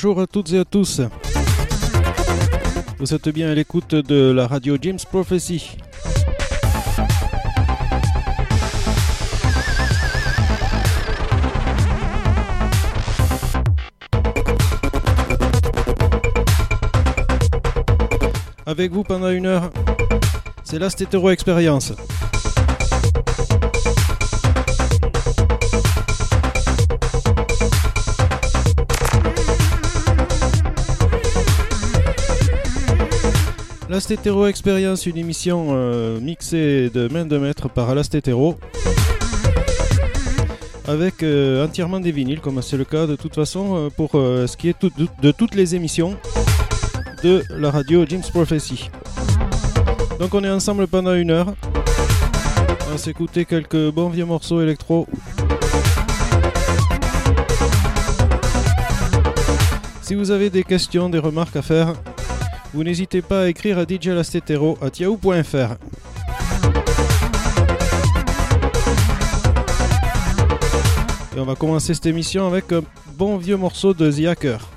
bonjour à toutes et à tous. Vous êtes bien à l'écoute de la radio James Prophecy. Avec vous pendant une heure, c'est Last Hetero Experience. Last Hetero Experience, une émission euh, mixée de main de maître par Last Hetero. Avec euh, entièrement des vinyles, comme c'est le cas de toute façon euh, pour ce qui est de, de toutes les émissions de la radio James Prophecy. Donc on est ensemble pendant une heure. On va s'écouter quelques bons vieux morceaux électro. Si vous avez des questions, des remarques à faire, vous n'hésitez pas à écrire à djlastetero à yahoo.fr. Et on va commencer cette émission avec un bon vieux morceau de The Hacker.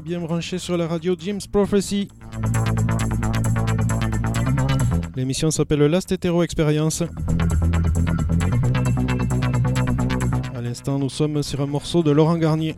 Bien branchés sur la radio Jim's Prophecy. L'émission s'appelle Last Hetero Experience. À l'instant, nous sommes sur un morceau de Laurent Garnier.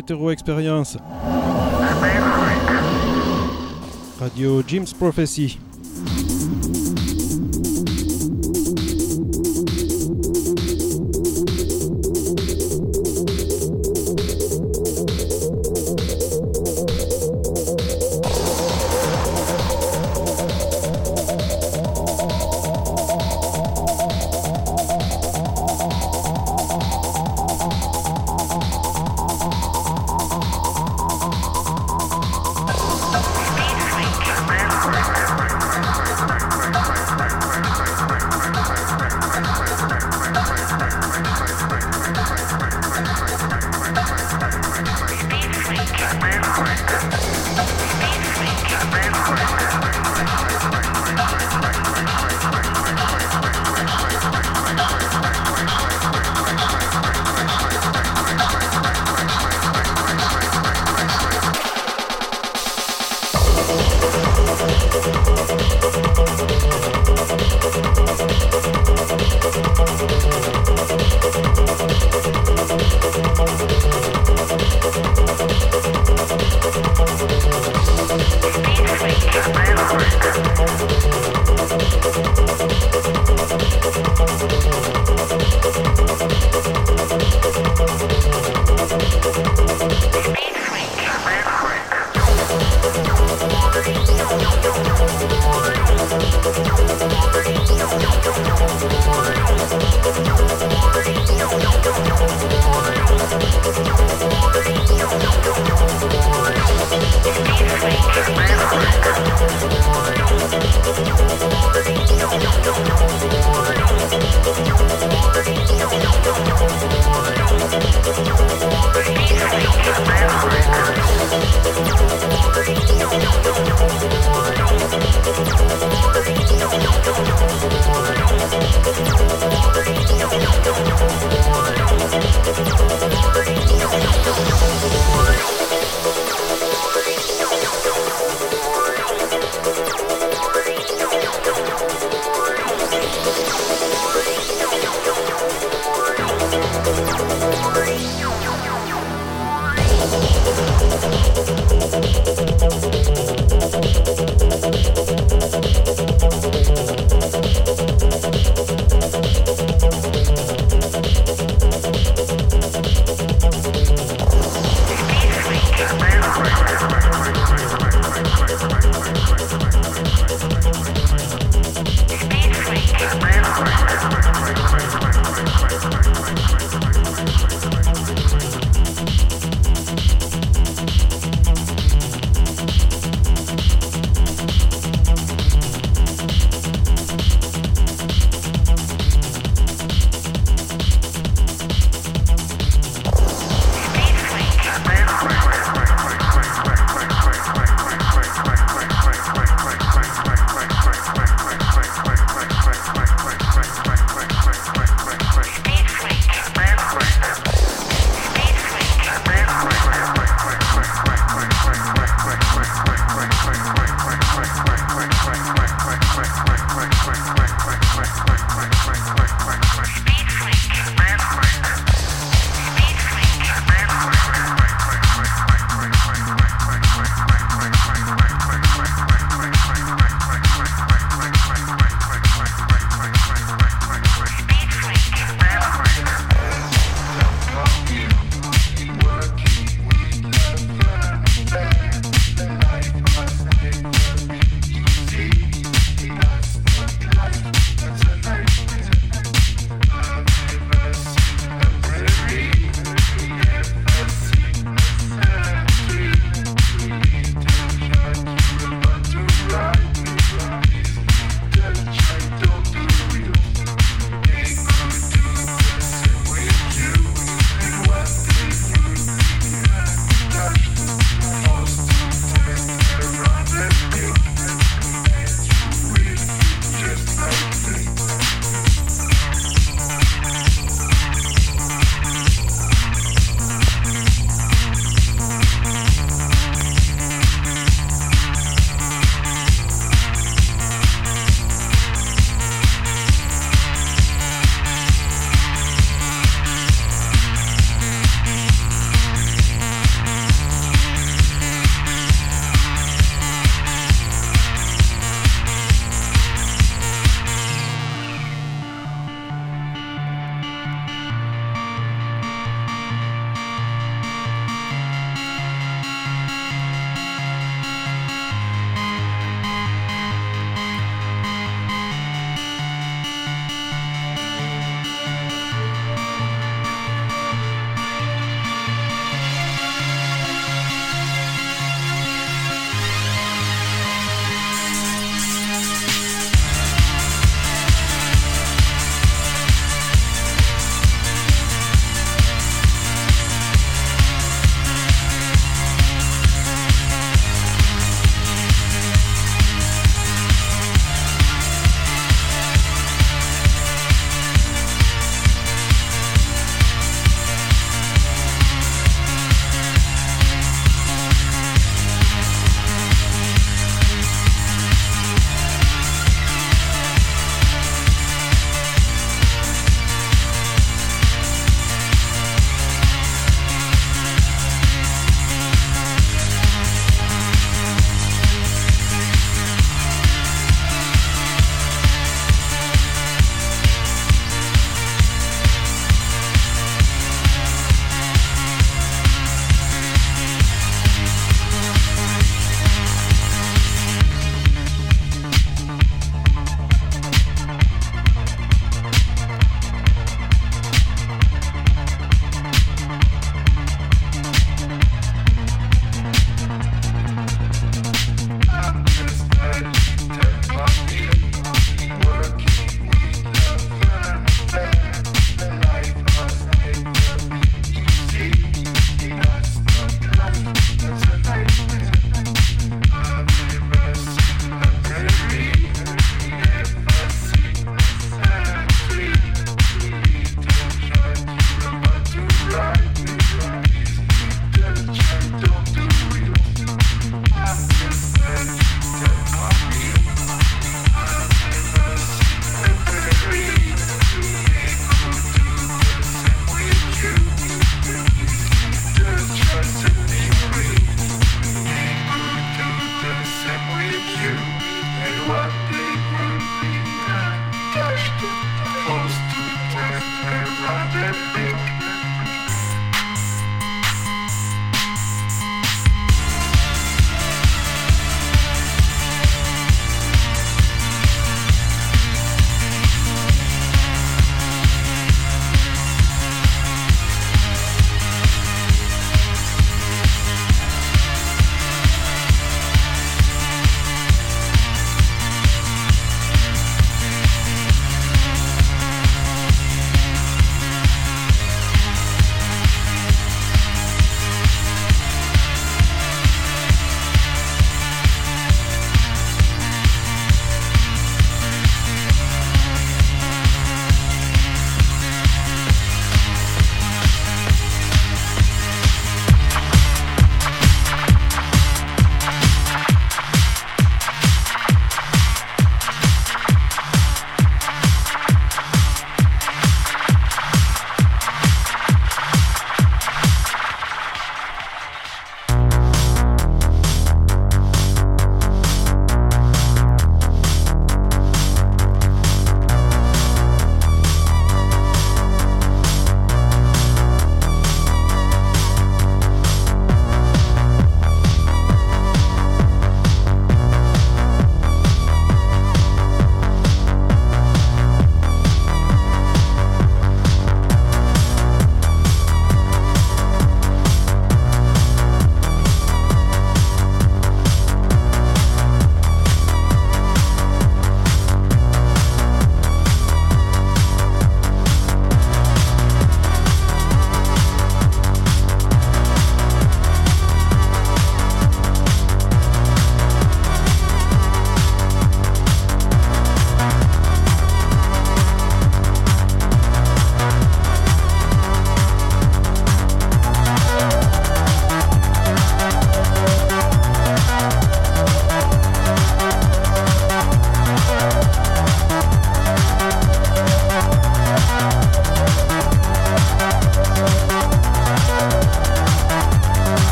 Hetero Experience. Radio Jim's Prophecy.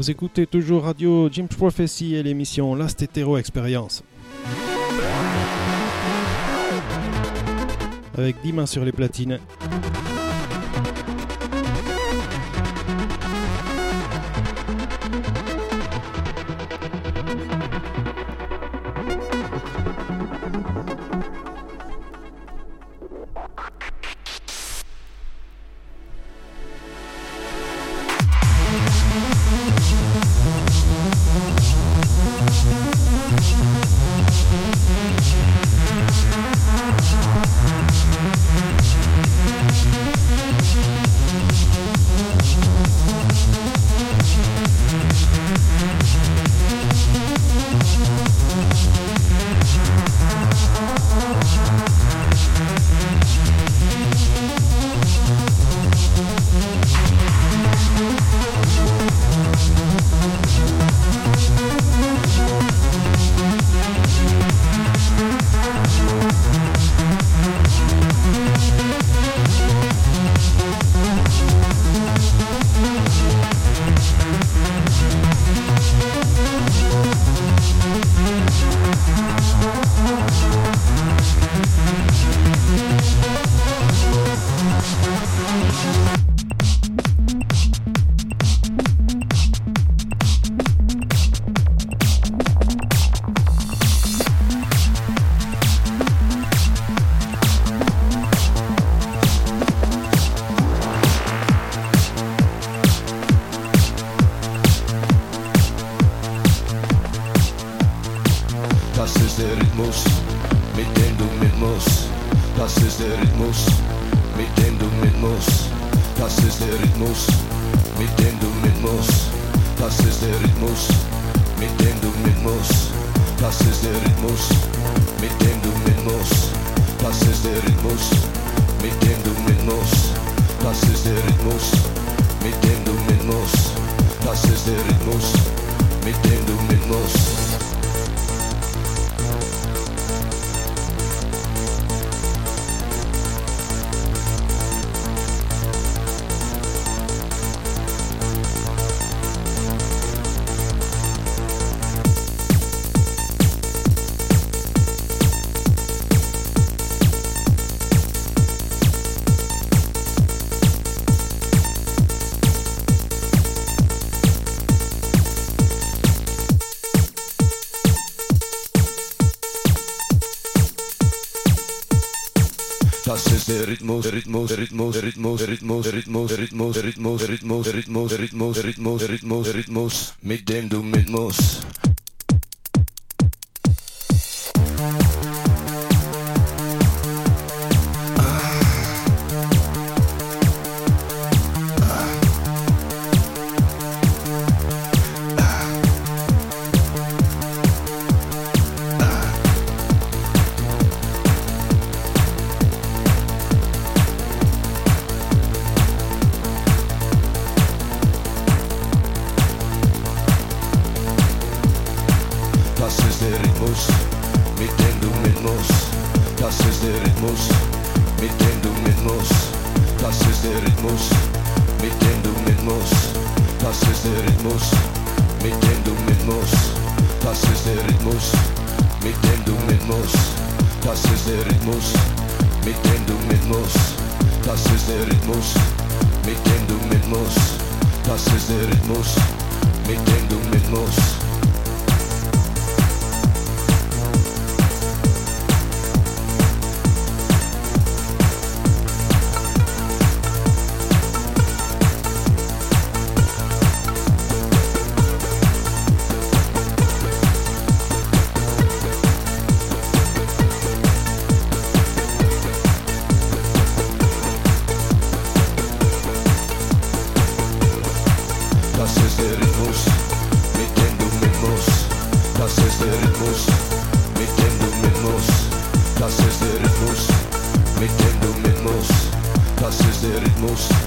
Vous écoutez toujours Radio Jim's Prophecy et l'émission Last Hetero Experience. Avec Dima sur les platines. ritmos, ritmos, ritmos, ritmos, ritmos, ritmos, ritmos, ritmos, ritmos, ritmos, ritmos, ritmos, ritmos, ritmos, ritmos, met dem met mos Rules.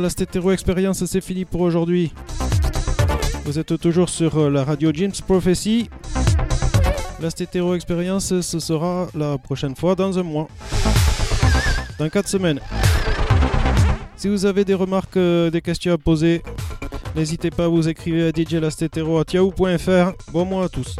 La Stétéro Expérience, c'est fini pour aujourd'hui. Vous êtes toujours sur euh, la radio James Prophecy. La Stétéro Expérience, ce sera la prochaine fois dans un mois. Dans 4 semaines. Si vous avez des remarques, euh, des questions à poser, n'hésitez pas à vous écrire à djlastetero.yahoo.fr. Bon mois à tous.